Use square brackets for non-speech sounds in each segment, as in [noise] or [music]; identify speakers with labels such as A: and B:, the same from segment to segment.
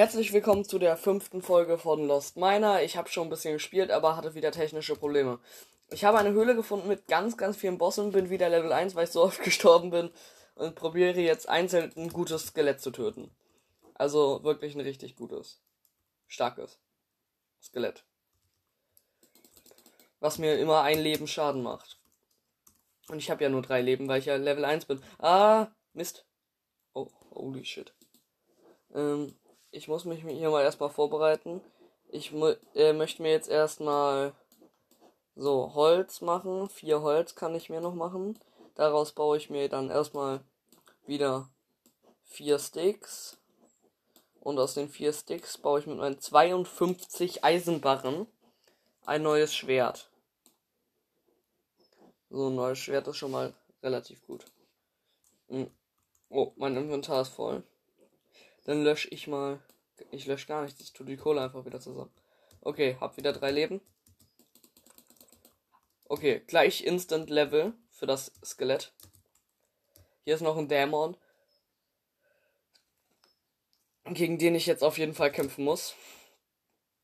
A: Herzlich willkommen zu der fünften Folge von Lost Miner. Ich habe schon ein bisschen gespielt, aber hatte wieder technische Probleme. Ich habe eine Höhle gefunden mit ganz, ganz vielen Bossen, bin wieder Level 1, weil ich so [laughs] oft gestorben bin und probiere jetzt einzeln ein gutes Skelett zu töten. Also wirklich ein richtig gutes, starkes Skelett. Was mir immer ein Leben Schaden macht. Und ich habe ja nur drei Leben, weil ich ja Level 1 bin. Ah, Mist. Oh, holy shit. Ähm, ich muss mich hier mal erstmal vorbereiten. Ich äh, möchte mir jetzt erstmal so Holz machen. Vier Holz kann ich mir noch machen. Daraus baue ich mir dann erstmal wieder vier Sticks. Und aus den vier Sticks baue ich mit meinen 52 Eisenbarren ein neues Schwert. So ein neues Schwert ist schon mal relativ gut. Hm. Oh, mein Inventar ist voll. Dann lösche ich mal. Ich lösche gar nichts. Ich tue die Kohle einfach wieder zusammen. Okay, hab wieder drei Leben. Okay, gleich Instant Level für das Skelett. Hier ist noch ein Dämon. Gegen den ich jetzt auf jeden Fall kämpfen muss.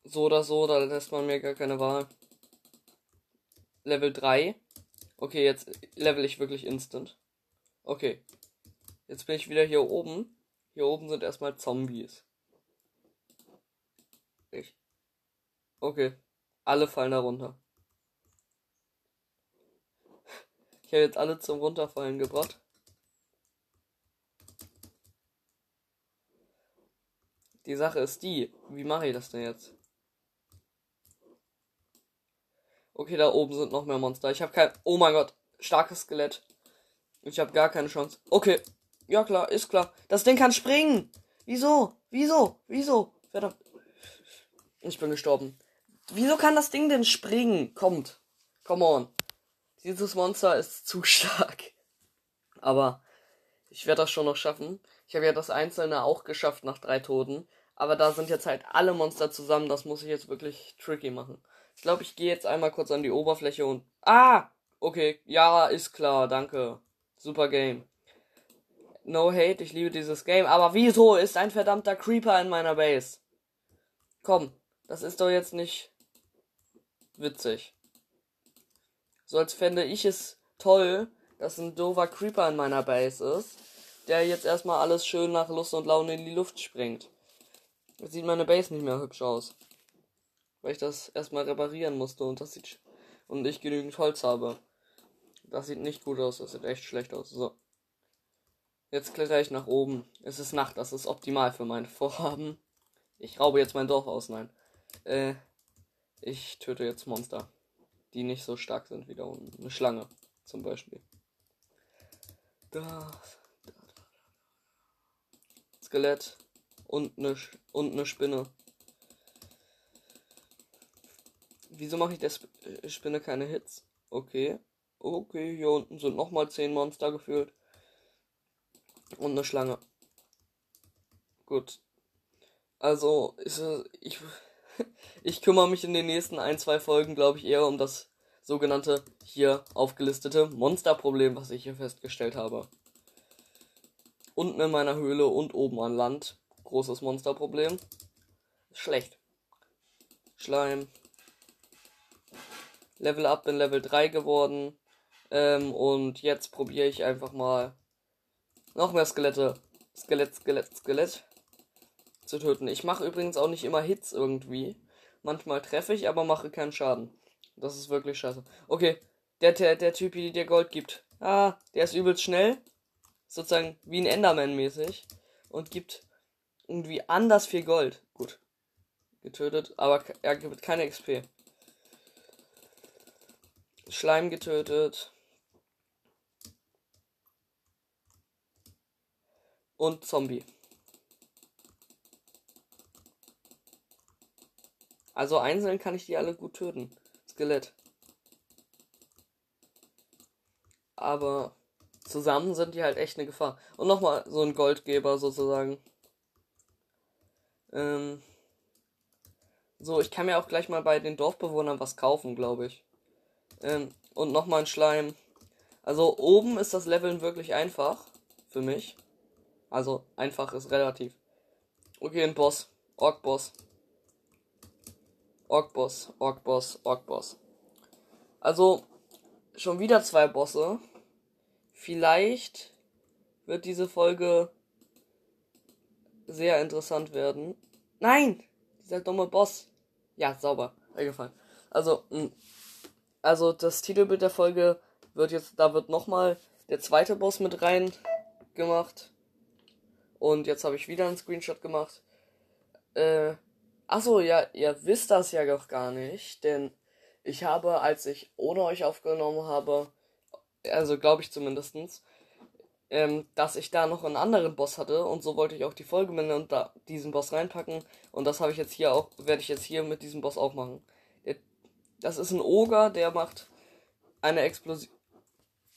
A: So oder so, da lässt man mir gar keine Wahl. Level 3. Okay, jetzt level ich wirklich instant. Okay. Jetzt bin ich wieder hier oben. Hier oben sind erstmal Zombies. Ich. Okay. Alle fallen da runter. Ich habe jetzt alle zum Runterfallen gebracht. Die Sache ist die, wie mache ich das denn jetzt? Okay, da oben sind noch mehr Monster. Ich habe kein. Oh mein Gott, starkes Skelett. Ich habe gar keine Chance. Okay, ja klar, ist klar. Das Ding kann springen. Wieso? Wieso? Wieso? Verdammt. Ich bin gestorben. Wieso kann das Ding denn springen? Kommt. Come on. Dieses Monster ist zu stark. Aber ich werde das schon noch schaffen. Ich habe ja das Einzelne auch geschafft nach drei Toten. Aber da sind jetzt halt alle Monster zusammen. Das muss ich jetzt wirklich tricky machen. Ich glaube, ich gehe jetzt einmal kurz an die Oberfläche und. Ah! Okay, ja, ist klar, danke. Super Game. No hate, ich liebe dieses Game. Aber wieso ist ein verdammter Creeper in meiner Base? Komm, das ist doch jetzt nicht witzig. So als fände ich es toll, dass ein doofer Creeper in meiner Base ist, der jetzt erstmal alles schön nach Lust und Laune in die Luft springt. Jetzt sieht meine Base nicht mehr hübsch aus. Weil ich das erstmal reparieren musste und das sieht und ich genügend Holz habe. Das sieht nicht gut aus, das sieht echt schlecht aus. So. Jetzt kletter ich nach oben. Es ist Nacht, das ist optimal für mein Vorhaben. Ich raube jetzt mein Dorf aus, nein. Äh, ich töte jetzt Monster, die nicht so stark sind wie da unten. Eine Schlange zum Beispiel. Da, da, da, da. Skelett und eine, und eine Spinne. Wieso mache ich der äh, Spinne keine Hits? Okay. Okay, hier unten sind nochmal 10 Monster gefühlt. Und eine Schlange. Gut. Also, ist, ich, [laughs] ich kümmere mich in den nächsten ein, zwei Folgen, glaube ich, eher um das sogenannte hier aufgelistete Monsterproblem, was ich hier festgestellt habe. Unten in meiner Höhle und oben an Land. Großes Monsterproblem. Schlecht. Schleim. Level up in Level 3 geworden. Ähm, und jetzt probiere ich einfach mal noch mehr Skelette. Skelett, Skelett, Skelett zu töten. Ich mache übrigens auch nicht immer Hits irgendwie. Manchmal treffe ich, aber mache keinen Schaden. Das ist wirklich scheiße. Okay, der, der, der Typ, der dir Gold gibt. Ah, der ist übelst schnell. Sozusagen wie ein Enderman mäßig. Und gibt irgendwie anders viel Gold. Gut. Getötet, aber er gibt keine XP. Schleim getötet. Und Zombie. Also einzeln kann ich die alle gut töten. Skelett. Aber zusammen sind die halt echt eine Gefahr. Und nochmal so ein Goldgeber sozusagen. Ähm so, ich kann mir auch gleich mal bei den Dorfbewohnern was kaufen, glaube ich. Ähm und nochmal ein Schleim. Also oben ist das Leveln wirklich einfach für mich. Also einfach ist relativ. Okay, ein Boss. Orkboss. Orkboss, Orkboss, Orkboss. Also, schon wieder zwei Bosse. Vielleicht wird diese Folge sehr interessant werden. Nein! Dieser dumme Boss. Ja, sauber. Eingefallen. Also, mh. also das Titelbild der Folge wird jetzt, da wird nochmal der zweite Boss mit rein gemacht. Und jetzt habe ich wieder einen Screenshot gemacht. Äh, achso, ja, ihr wisst das ja doch gar nicht, denn ich habe, als ich ohne euch aufgenommen habe, also glaube ich zumindestens, ähm, dass ich da noch einen anderen Boss hatte und so wollte ich auch die Folge mit und da diesen Boss reinpacken und das habe ich jetzt hier auch, werde ich jetzt hier mit diesem Boss auch machen. Das ist ein Oger, der macht eine Explosion.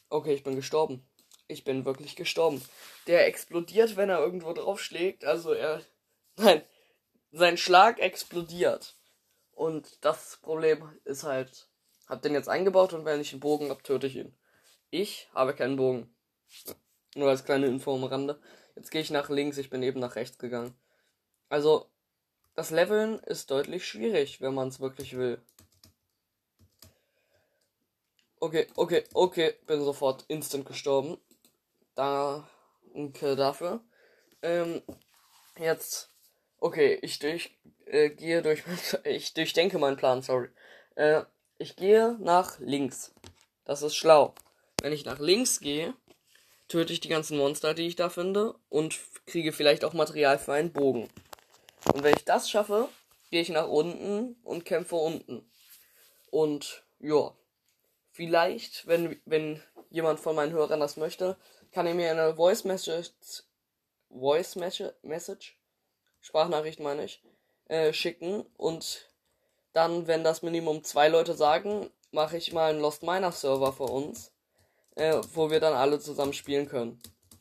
A: Okay, ich bin gestorben. Ich bin wirklich gestorben. Der explodiert, wenn er irgendwo draufschlägt. Also er. [laughs] Nein. Sein Schlag explodiert. Und das Problem ist halt. Hab den jetzt eingebaut und wenn ich einen Bogen hab, töte ich ihn. Ich habe keinen Bogen. Nur als kleine Info am Rande. Jetzt gehe ich nach links, ich bin eben nach rechts gegangen. Also, das Leveln ist deutlich schwierig, wenn man es wirklich will. Okay, okay, okay, bin sofort instant gestorben. Danke dafür. Ähm, jetzt, okay, ich durch, äh, gehe durch, [laughs] ich durchdenke meinen Plan, sorry. Äh, ich gehe nach links. Das ist schlau. Wenn ich nach links gehe, töte ich die ganzen Monster, die ich da finde und kriege vielleicht auch Material für einen Bogen. Und wenn ich das schaffe, gehe ich nach unten und kämpfe unten. Und ja, vielleicht, wenn, wenn jemand von meinen Hörern das möchte, kann er mir eine Voice Message, Voice Message, Sprachnachricht meine ich, äh, schicken und dann, wenn das Minimum zwei Leute sagen, mache ich mal einen Lost Miner Server für uns, äh, wo wir dann alle zusammen spielen können.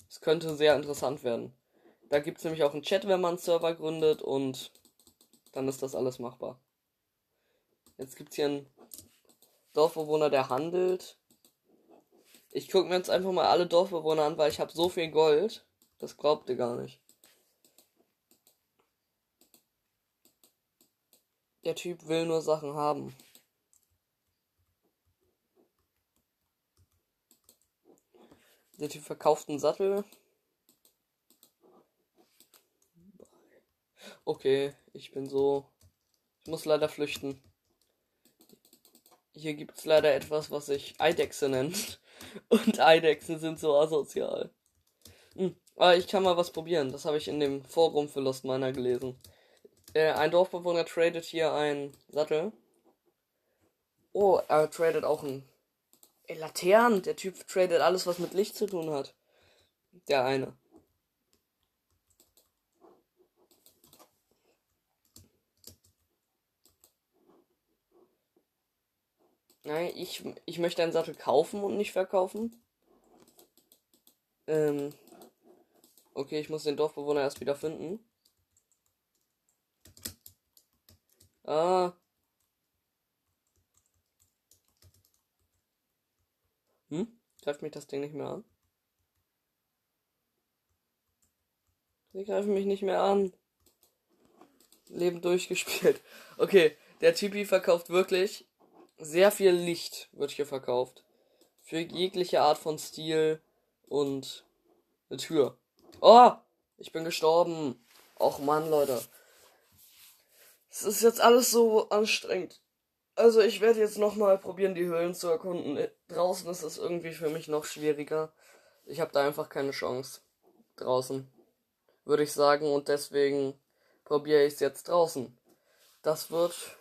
A: Es könnte sehr interessant werden. Da gibt es nämlich auch einen Chat, wenn man einen Server gründet und dann ist das alles machbar. Jetzt gibt es hier einen Dorfbewohner, der handelt. Ich gucke mir jetzt einfach mal alle Dorfbewohner an, weil ich habe so viel Gold. Das glaubt ihr gar nicht. Der Typ will nur Sachen haben. Der Typ verkauft einen Sattel. Okay, ich bin so. Ich muss leider flüchten. Hier gibt es leider etwas, was sich Eidechse nennt. Und Eidechsen sind so asozial. Hm. Aber ich kann mal was probieren. Das habe ich in dem Forum für Lost Miner gelesen. Äh, ein Dorfbewohner tradet hier einen Sattel. Oh, er tradet auch ein. Ey, Laternen. Der Typ tradet alles, was mit Licht zu tun hat. Der eine. Nein, ich, ich möchte einen Sattel kaufen und nicht verkaufen. Ähm. Okay, ich muss den Dorfbewohner erst wieder finden. Ah. Hm? Greift mich das Ding nicht mehr an? Sie greifen mich nicht mehr an. Leben durchgespielt. [laughs] Okay, der Typi verkauft wirklich sehr viel Licht wird hier verkauft. Für jegliche Art von Stil und eine Tür. Oh, ich bin gestorben. Och Mann, Leute. Es ist jetzt alles so anstrengend. Also ich werde jetzt nochmal probieren, die Höhlen zu erkunden. Draußen ist es irgendwie für mich noch schwieriger. Ich habe da einfach keine Chance. Draußen. Würde ich sagen. Und deswegen probiere ich es jetzt draußen. Das wird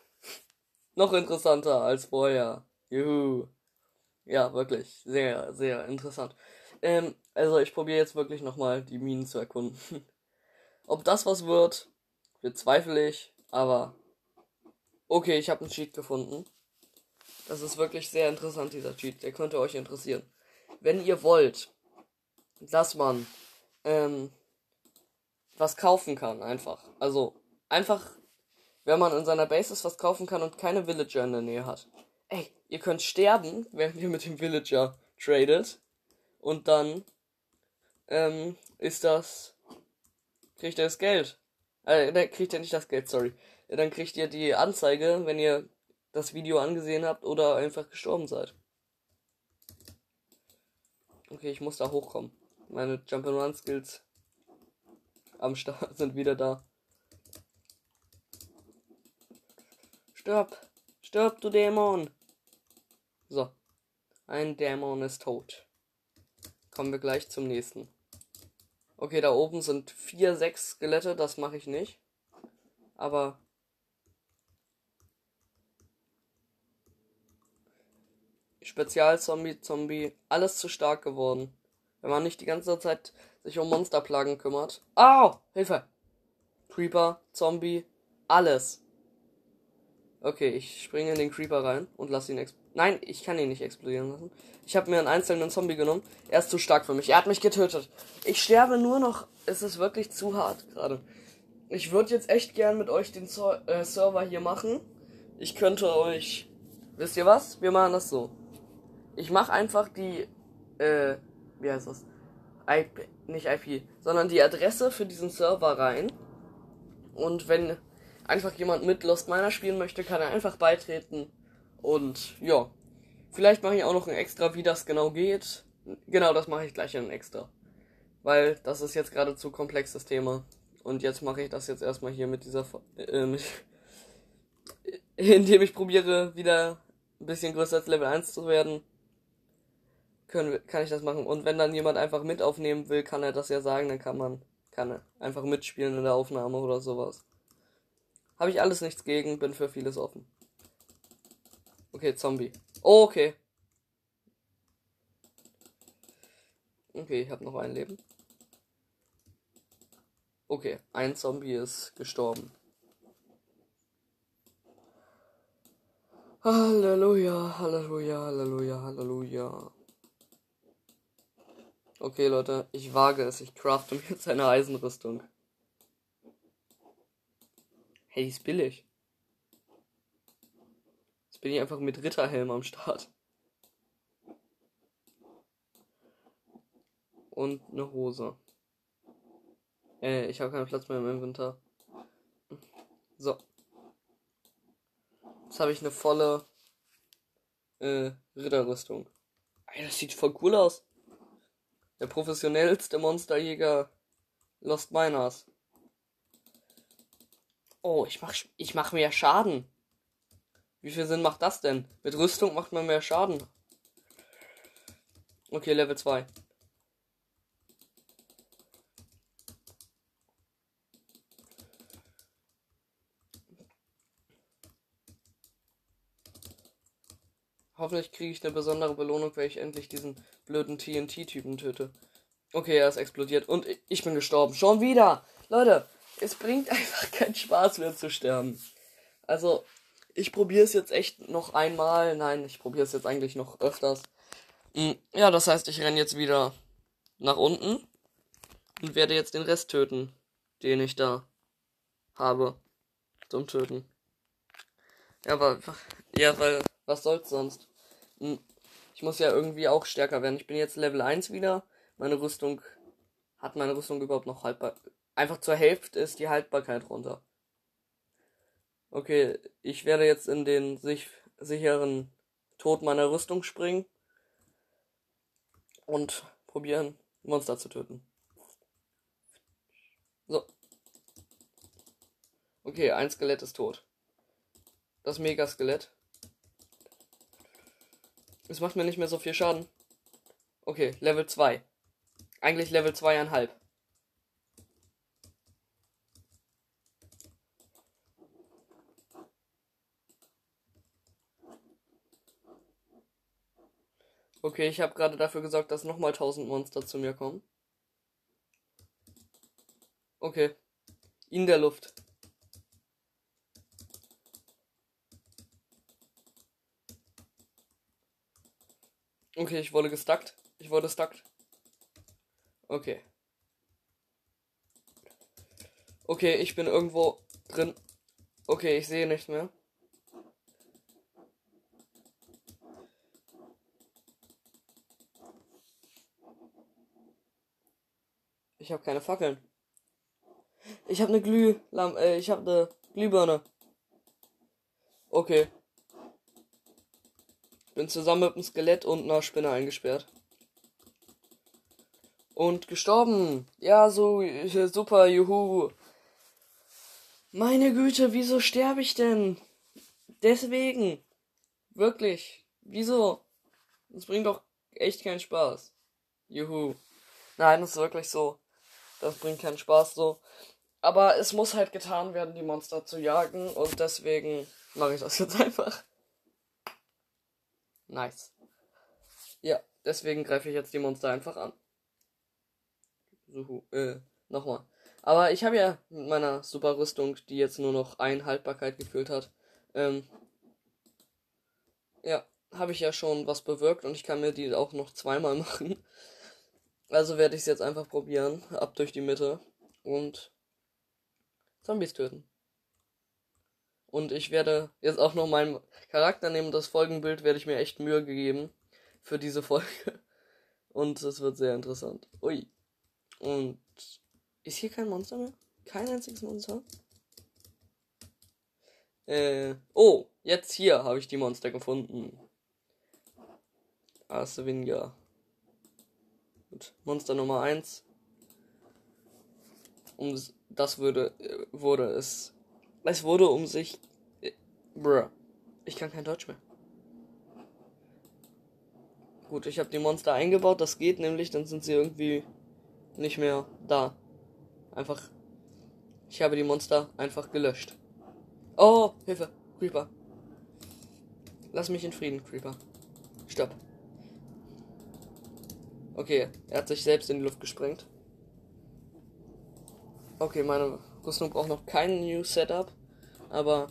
A: noch interessanter als vorher. Juhu. Ja, wirklich. Sehr, sehr interessant. Ähm, also ich probiere jetzt wirklich nochmal die Minen zu erkunden. [laughs] Ob das was wird, bezweifle ich, aber okay, ich habe einen Cheat gefunden. Das ist wirklich sehr interessant, dieser Cheat. Der könnte euch interessieren. Wenn ihr wollt, dass man ähm, was kaufen kann, einfach. Also einfach wenn man in seiner Basis was kaufen kann und keine Villager in der Nähe hat. Ey, ihr könnt sterben, während ihr mit dem Villager tradet. Und dann ähm, ist das. Kriegt er das Geld. Äh, dann kriegt ihr nicht das Geld, sorry. Dann kriegt ihr die Anzeige, wenn ihr das Video angesehen habt oder einfach gestorben seid. Okay, ich muss da hochkommen. Meine Jump'n'Run Skills am Start [laughs] sind wieder da. Stirb! Stirb, du Dämon! So. Ein Dämon ist tot. Kommen wir gleich zum nächsten. Okay, da oben sind vier, sechs Skelette, das mache ich nicht. Aber. Spezialzombie, Zombie, alles zu stark geworden. Wenn man nicht die ganze Zeit sich um Monsterplagen kümmert. Au! Hilfe! Creeper, Zombie, alles. Okay, ich springe in den Creeper rein und lasse ihn explodieren. Nein, ich kann ihn nicht explodieren lassen. Ich habe mir einen einzelnen Zombie genommen. Er ist zu stark für mich. Er hat mich getötet. Ich sterbe nur noch. Es ist wirklich zu hart gerade. Ich würde jetzt echt gern mit euch den Zo äh, Server hier machen. Ich könnte euch. Wisst ihr was? Wir machen das so. Ich mache einfach die. Äh, wie heißt das? IP, nicht IP, sondern die Adresse für diesen Server rein. Und wenn einfach jemand mit Lost Miner spielen möchte, kann er einfach beitreten. Und ja, vielleicht mache ich auch noch ein extra, wie das genau geht. Genau, das mache ich gleich in ein extra. Weil das ist jetzt gerade zu komplexes Thema. Und jetzt mache ich das jetzt erstmal hier mit dieser, äh, [laughs] indem ich probiere, wieder ein bisschen größer als Level 1 zu werden. Können, kann ich das machen. Und wenn dann jemand einfach mit aufnehmen will, kann er das ja sagen, dann kann man, kann er einfach mitspielen in der Aufnahme oder sowas. Habe ich alles nichts gegen, bin für vieles offen. Okay, Zombie. Oh, okay. Okay, ich habe noch ein Leben. Okay, ein Zombie ist gestorben. Halleluja, Halleluja, Halleluja, Halleluja. Okay, Leute, ich wage es. Ich crafte mir jetzt eine Eisenrüstung. Hey, die ist billig. Jetzt bin ich einfach mit Ritterhelm am Start. Und eine Hose. Äh, ich habe keinen Platz mehr im Inventar. So. Jetzt habe ich eine volle äh, Ritterrüstung. Ey, das sieht voll cool aus. Der professionellste Monsterjäger Lost Miners. Oh, ich mach, ich mach mehr Schaden. Wie viel Sinn macht das denn? Mit Rüstung macht man mehr Schaden. Okay, Level 2. Hoffentlich kriege ich eine besondere Belohnung, weil ich endlich diesen blöden TNT-Typen töte. Okay, er ist explodiert und ich bin gestorben. Schon wieder! Leute, es bringt [laughs] einfach keinen Spaß mehr zu sterben. Also, ich probiere es jetzt echt noch einmal. Nein, ich probiere es jetzt eigentlich noch öfters. Hm, ja, das heißt, ich renne jetzt wieder nach unten und werde jetzt den Rest töten, den ich da habe zum Töten. Ja, aber ja, weil was soll's sonst? Hm, ich muss ja irgendwie auch stärker werden. Ich bin jetzt Level 1 wieder. Meine Rüstung hat meine Rüstung überhaupt noch haltbar. Einfach zur Hälfte ist die Haltbarkeit runter. Okay, ich werde jetzt in den sich sicheren Tod meiner Rüstung springen und probieren, Monster zu töten. So. Okay, ein Skelett ist tot. Das Megaskelett. Es macht mir nicht mehr so viel Schaden. Okay, Level 2. Eigentlich Level 2,5. Okay, ich habe gerade dafür gesorgt, dass nochmal 1000 Monster zu mir kommen. Okay. In der Luft. Okay, ich wurde gestuckt. Ich wurde stuckt. Okay. Okay, ich bin irgendwo drin. Okay, ich sehe nichts mehr. Ich habe keine Fackeln. Ich habe eine Glühlampe, äh, ich habe eine Glühbirne. Okay. Bin zusammen mit einem Skelett und einer Spinne eingesperrt. Und gestorben. Ja, so äh, super, juhu. Meine Güte, wieso sterbe ich denn? Deswegen. Wirklich. Wieso? Das bringt doch echt keinen Spaß. Juhu. Nein, das ist wirklich so. Das bringt keinen Spaß so. Aber es muss halt getan werden, die Monster zu jagen. Und deswegen mache ich das jetzt einfach. Nice. Ja, deswegen greife ich jetzt die Monster einfach an. So, äh, nochmal. Aber ich habe ja mit meiner super Rüstung, die jetzt nur noch ein Haltbarkeit gefühlt hat, ähm, ja, habe ich ja schon was bewirkt und ich kann mir die auch noch zweimal [laughs] machen. Also werde ich es jetzt einfach probieren, ab durch die Mitte und Zombies töten. Und ich werde jetzt auch noch meinen Charakter nehmen. Das Folgenbild werde ich mir echt Mühe gegeben für diese Folge. [laughs] Und es wird sehr interessant. Ui. Und ist hier kein Monster mehr? Kein einziges Monster? Äh, oh, jetzt hier habe ich die Monster gefunden. Arsevinga. Gut, Monster Nummer 1. Um das würde, wurde es. Es wurde um sich. Äh, bruh. Ich kann kein Deutsch mehr. Gut, ich habe die Monster eingebaut. Das geht nämlich, dann sind sie irgendwie nicht mehr da. Einfach. Ich habe die Monster einfach gelöscht. Oh, Hilfe. Creeper. Lass mich in Frieden, Creeper. Stopp. Okay, er hat sich selbst in die Luft gesprengt. Okay, meine Rüstung braucht noch kein New Setup. Aber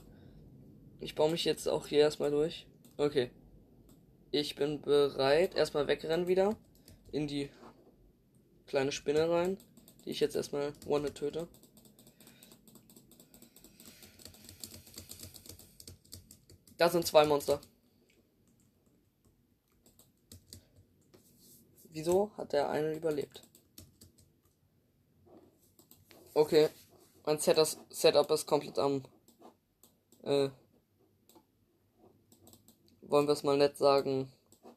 A: ich baue mich jetzt auch hier erstmal durch. Okay. Ich bin bereit. Erstmal wegrennen wieder. In die kleine Spinne rein. Die ich jetzt erstmal one töte. Da sind zwei Monster. Wieso hat der eine überlebt? Okay. Mein Setup ist komplett am. Äh, wollen wir es mal nett sagen?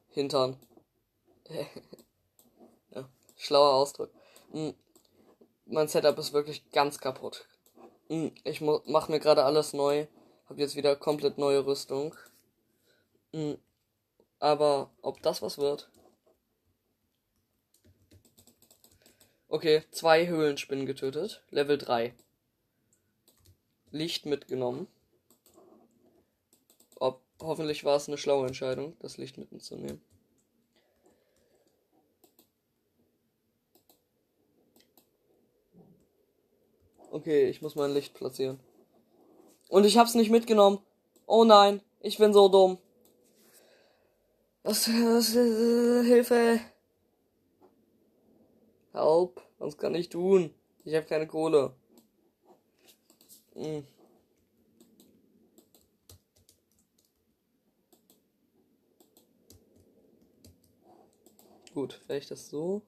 A: Hintern. [laughs] ja, schlauer Ausdruck. Hm. Mein Setup ist wirklich ganz kaputt. Hm. Ich mache mir gerade alles neu. Hab jetzt wieder komplett neue Rüstung. Hm. Aber ob das was wird? Okay, zwei Höhlenspinnen getötet. Level 3. Licht mitgenommen. Ob, hoffentlich war es eine schlaue Entscheidung, das Licht mitzunehmen. Okay, ich muss mein Licht platzieren. Und ich hab's nicht mitgenommen. Oh nein, ich bin so dumm. Was, was äh, Hilfe. Help, was kann ich tun? Ich habe keine Kohle. Hm. Gut, vielleicht das so.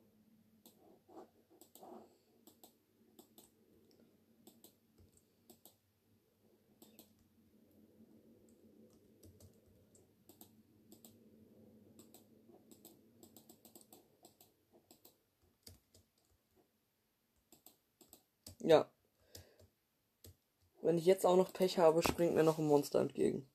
A: Ja. Wenn ich jetzt auch noch Pech habe, springt mir noch ein Monster entgegen.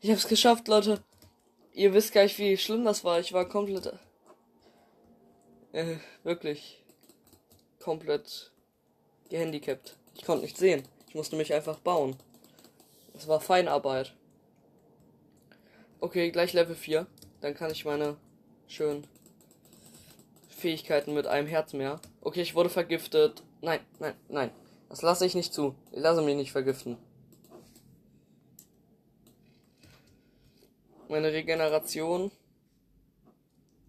A: Ich hab's geschafft, Leute. Ihr wisst gar nicht, wie schlimm das war. Ich war komplett. Äh, wirklich. Komplett gehandicapt. Ich konnte nicht sehen. Ich musste mich einfach bauen. Das war Feinarbeit. Okay, gleich Level 4. Dann kann ich meine schönen Fähigkeiten mit einem Herz mehr. Okay, ich wurde vergiftet. Nein, nein, nein. Das lasse ich nicht zu. Ich lasse mich nicht vergiften. Meine Regeneration.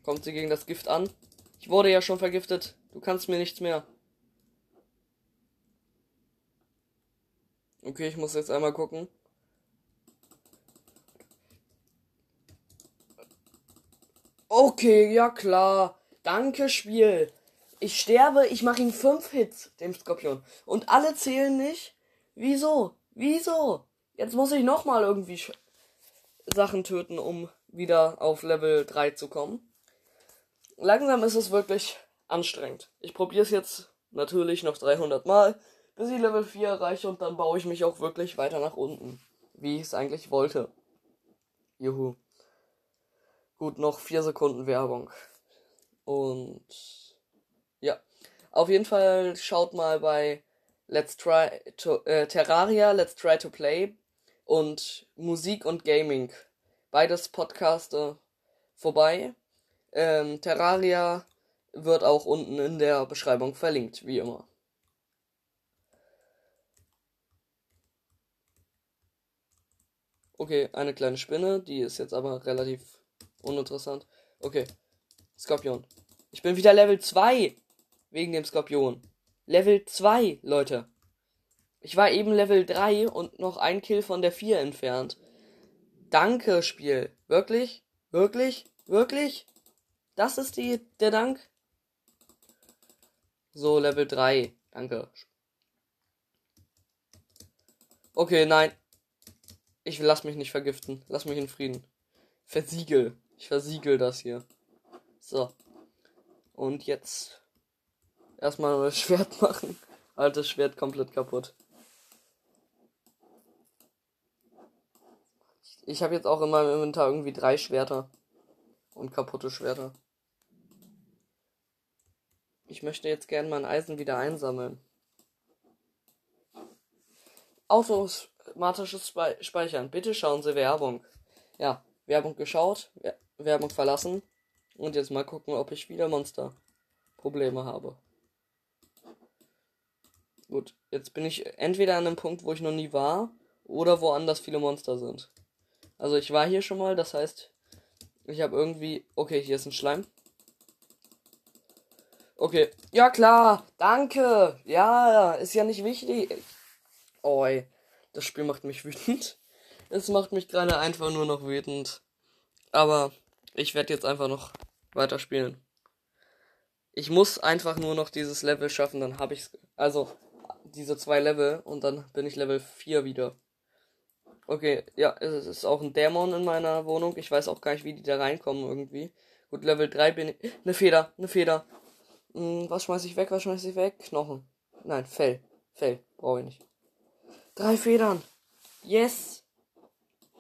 A: Kommt sie gegen das Gift an? Ich wurde ja schon vergiftet. Du kannst mir nichts mehr. Okay, ich muss jetzt einmal gucken. Okay, ja klar. Danke, Spiel. Ich sterbe, ich mache ihm fünf Hits, dem Skorpion. Und alle zählen nicht? Wieso? Wieso? Jetzt muss ich nochmal irgendwie Sachen töten, um wieder auf Level 3 zu kommen. Langsam ist es wirklich anstrengend. Ich probiere es jetzt natürlich noch 300 Mal, bis ich Level 4 erreiche und dann baue ich mich auch wirklich weiter nach unten, wie ich es eigentlich wollte. Juhu. Gut, noch 4 Sekunden Werbung. Und ja, auf jeden Fall schaut mal bei Let's Try to äh, Terraria, Let's Try to Play und Musik und Gaming. Beides Podcaste vorbei. Ähm, Terraria wird auch unten in der Beschreibung verlinkt, wie immer. Okay, eine kleine Spinne, die ist jetzt aber relativ uninteressant. Okay, Skorpion. Ich bin wieder Level 2 wegen dem Skorpion. Level 2, Leute. Ich war eben Level 3 und noch ein Kill von der 4 entfernt. Danke, Spiel. Wirklich? Wirklich? Wirklich? Das ist die, der Dank? So, Level 3. Danke. Okay, nein. Ich lass mich nicht vergiften. Lass mich in Frieden. Versiegel. Ich versiegel das hier. So. Und jetzt erstmal ein [laughs] Schwert machen. Altes Schwert komplett kaputt. Ich habe jetzt auch in meinem Inventar irgendwie drei Schwerter. Und kaputte Schwerter. Ich möchte jetzt gerne mein Eisen wieder einsammeln. Automatisches Speichern. Bitte schauen Sie Werbung. Ja, Werbung geschaut, Werbung verlassen. Und jetzt mal gucken, ob ich wieder Monster-Probleme habe. Gut, jetzt bin ich entweder an einem Punkt, wo ich noch nie war, oder woanders viele Monster sind. Also ich war hier schon mal, das heißt, ich habe irgendwie. Okay, hier ist ein Schleim. Okay. Ja klar, danke. Ja, ist ja nicht wichtig. Oi, das Spiel macht mich [laughs] wütend. Es macht mich gerade einfach nur noch wütend. Aber ich werde jetzt einfach noch weiterspielen. Ich muss einfach nur noch dieses Level schaffen, dann habe ich's. Also diese zwei Level und dann bin ich Level 4 wieder. Okay, ja, es ist auch ein Dämon in meiner Wohnung. Ich weiß auch gar nicht, wie die da reinkommen irgendwie. Gut, Level 3 bin ich. Eine Feder, eine Feder. Hm, was schmeiß ich weg, was schmeiß ich weg? Knochen. Nein, Fell. Fell, brauche ich nicht. Drei Federn. Yes.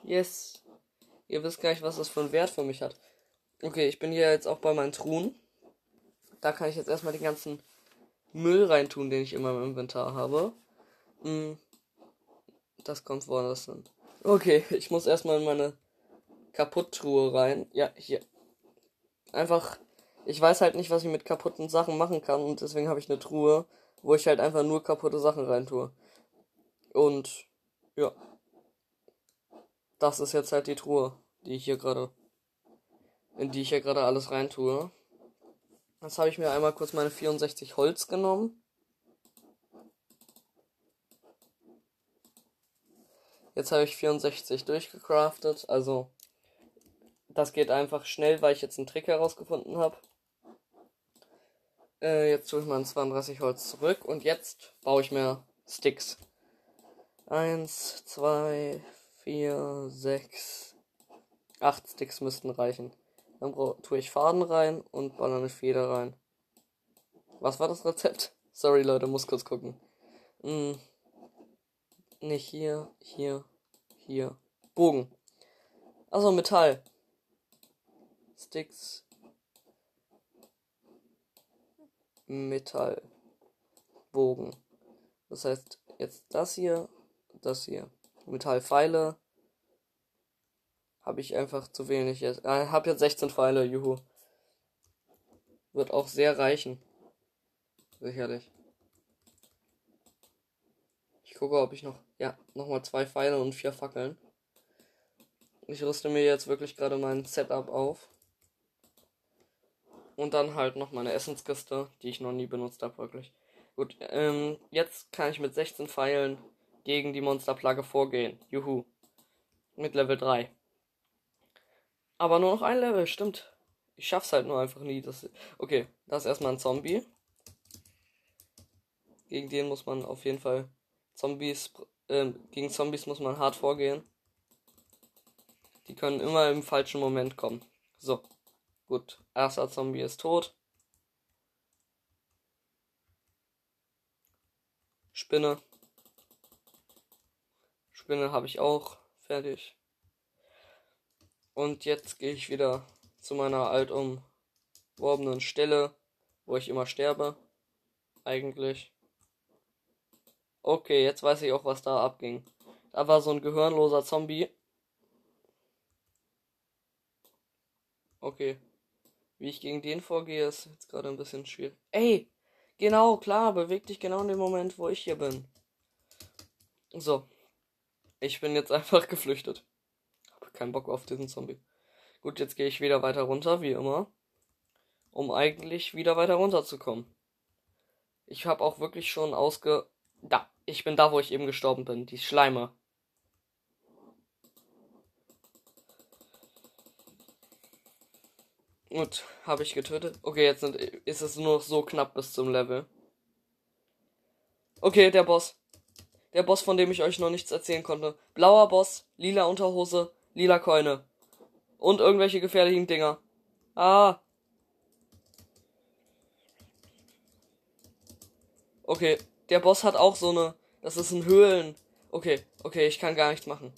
A: Yes. Ihr wisst gar nicht, was das für einen Wert für mich hat. Okay, ich bin hier jetzt auch bei meinen Truhen. Da kann ich jetzt erstmal den ganzen Müll reintun, den ich immer im Inventar habe. Hm, das kommt woanders hin. Okay, [laughs] ich muss erstmal in meine Kaputttruhe rein. Ja, hier. Einfach, ich weiß halt nicht, was ich mit kaputten Sachen machen kann und deswegen habe ich eine Truhe, wo ich halt einfach nur kaputte Sachen reintue. Und ja. Das ist jetzt halt die Truhe, die ich hier gerade in die ich hier gerade alles reintue. Jetzt habe ich mir einmal kurz meine 64 Holz genommen. Jetzt habe ich 64 durchgecraftet. Also, das geht einfach schnell, weil ich jetzt einen Trick herausgefunden habe. Äh, jetzt tue ich mal 32 Holz zurück und jetzt baue ich mir Sticks. Eins, zwei, vier, sechs, acht Sticks müssten reichen. Dann tue ich Faden rein und baller Feder rein. Was war das Rezept? [laughs] Sorry Leute, muss kurz gucken. Hm. Nicht hier, hier, hier. Bogen. Also Metall. Sticks. Metall. Bogen. Das heißt, jetzt das hier, das hier. Metallpfeile. Habe ich einfach zu wenig jetzt. Äh, habe jetzt 16 Pfeile, juhu. Wird auch sehr reichen. Sicherlich. Ich gucke, ob ich noch ja, nochmal zwei Pfeile und vier Fackeln. Ich rüste mir jetzt wirklich gerade mein Setup auf. Und dann halt noch meine Essenskiste, die ich noch nie benutzt habe, wirklich. Gut, ähm, jetzt kann ich mit 16 Pfeilen gegen die Monsterplage vorgehen. Juhu. Mit Level 3. Aber nur noch ein Level, stimmt. Ich schaff's halt nur einfach nie. Das, okay, da ist erstmal ein Zombie. Gegen den muss man auf jeden Fall Zombies, äh, gegen Zombies muss man hart vorgehen. Die können immer im falschen Moment kommen. So, gut. Erster Zombie ist tot. Spinne. Spinne habe ich auch. Fertig. Und jetzt gehe ich wieder zu meiner altumworbenen Stelle, wo ich immer sterbe. Eigentlich. Okay, jetzt weiß ich auch, was da abging. Da war so ein gehirnloser Zombie. Okay. Wie ich gegen den vorgehe, ist jetzt gerade ein bisschen schwierig. Ey! Genau, klar, beweg dich genau in dem Moment, wo ich hier bin. So. Ich bin jetzt [laughs] einfach geflüchtet. Habe keinen Bock auf diesen Zombie. Gut, jetzt gehe ich wieder weiter runter, wie immer. Um eigentlich wieder weiter runterzukommen. Ich habe auch wirklich schon ausge... Da, ich bin da, wo ich eben gestorben bin. Die Schleime. Gut, habe ich getötet. Okay, jetzt sind, ist es nur noch so knapp bis zum Level. Okay, der Boss. Der Boss, von dem ich euch noch nichts erzählen konnte. Blauer Boss, lila Unterhose, lila Keune. Und irgendwelche gefährlichen Dinger. Ah. Okay, der Boss hat auch so eine. Das ist ein Höhlen. Okay, okay, ich kann gar nichts machen.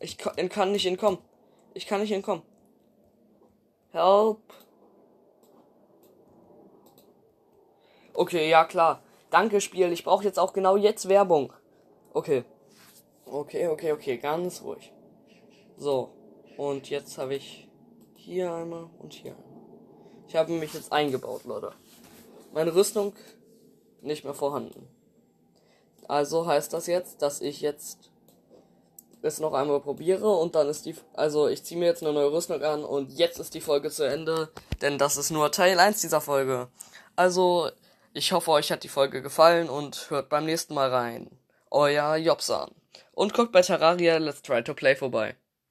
A: Ich kann nicht entkommen. Ich kann nicht entkommen. Help. Okay, ja klar. Danke, Spiel. Ich brauche jetzt auch genau jetzt Werbung. Okay. Okay, okay, okay. Ganz ruhig. So. Und jetzt habe ich hier einmal und hier einmal. Ich habe mich jetzt eingebaut, Leute. Meine Rüstung nicht mehr vorhanden. Also heißt das jetzt, dass ich jetzt es noch einmal probiere und dann ist die, also ich ziehe mir jetzt eine neue Rüstung an und jetzt ist die Folge zu Ende, denn das ist nur Teil 1 dieser Folge. Also, ich hoffe, euch hat die Folge gefallen und hört beim nächsten Mal rein. Euer Jobsan. Und guckt bei Terraria Let's Try to Play vorbei.